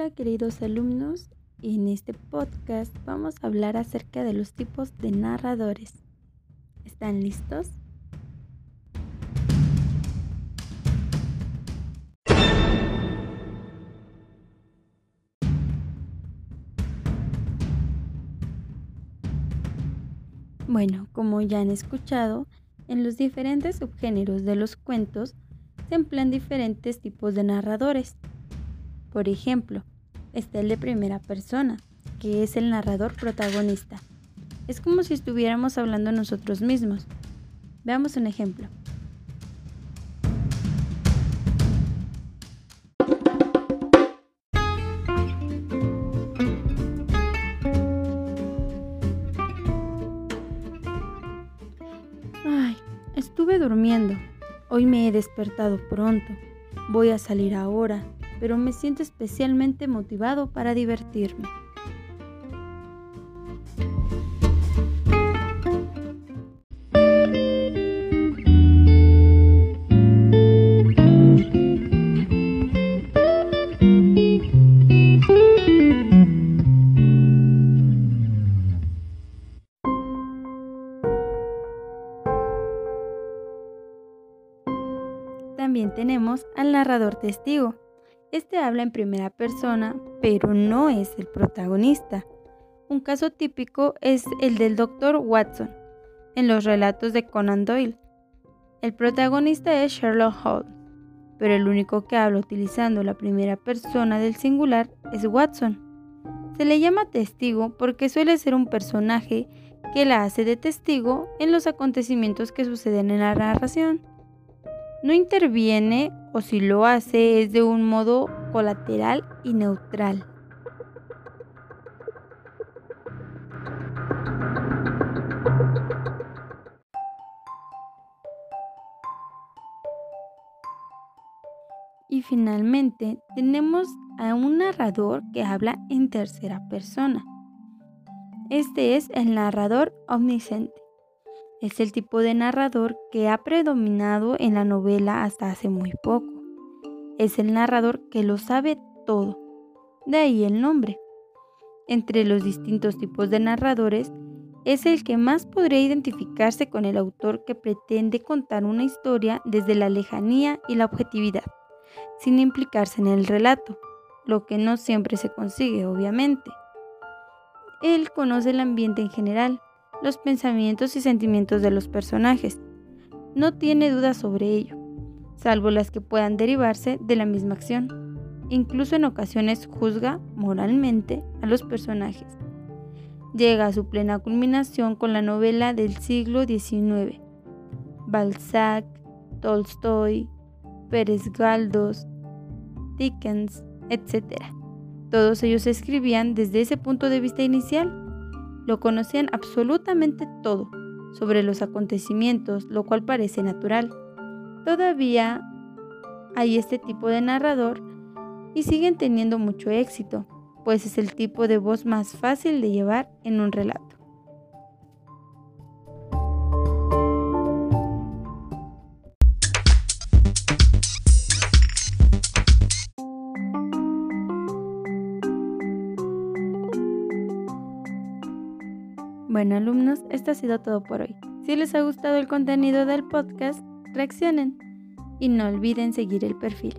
Hola queridos alumnos, en este podcast vamos a hablar acerca de los tipos de narradores. ¿Están listos? Bueno, como ya han escuchado, en los diferentes subgéneros de los cuentos se emplean diferentes tipos de narradores. Por ejemplo, está el de primera persona, que es el narrador protagonista. Es como si estuviéramos hablando nosotros mismos. Veamos un ejemplo. Ay, estuve durmiendo. Hoy me he despertado pronto. Voy a salir ahora pero me siento especialmente motivado para divertirme. También tenemos al narrador testigo, este habla en primera persona, pero no es el protagonista. Un caso típico es el del Dr. Watson en los relatos de Conan Doyle. El protagonista es Sherlock Holmes, pero el único que habla utilizando la primera persona del singular es Watson. Se le llama testigo porque suele ser un personaje que la hace de testigo en los acontecimientos que suceden en la narración no interviene o si lo hace es de un modo colateral y neutral. Y finalmente tenemos a un narrador que habla en tercera persona. Este es el narrador omnisciente. Es el tipo de narrador que ha predominado en la novela hasta hace muy poco. Es el narrador que lo sabe todo, de ahí el nombre. Entre los distintos tipos de narradores, es el que más podría identificarse con el autor que pretende contar una historia desde la lejanía y la objetividad, sin implicarse en el relato, lo que no siempre se consigue, obviamente. Él conoce el ambiente en general, los pensamientos y sentimientos de los personajes. No tiene dudas sobre ello, salvo las que puedan derivarse de la misma acción. Incluso en ocasiones juzga moralmente a los personajes. Llega a su plena culminación con la novela del siglo XIX. Balzac, Tolstoy, Pérez Galdós, Dickens, etc. Todos ellos escribían desde ese punto de vista inicial lo conocían absolutamente todo sobre los acontecimientos, lo cual parece natural. Todavía hay este tipo de narrador y siguen teniendo mucho éxito, pues es el tipo de voz más fácil de llevar en un relato. Bueno alumnos, esto ha sido todo por hoy. Si les ha gustado el contenido del podcast, reaccionen y no olviden seguir el perfil.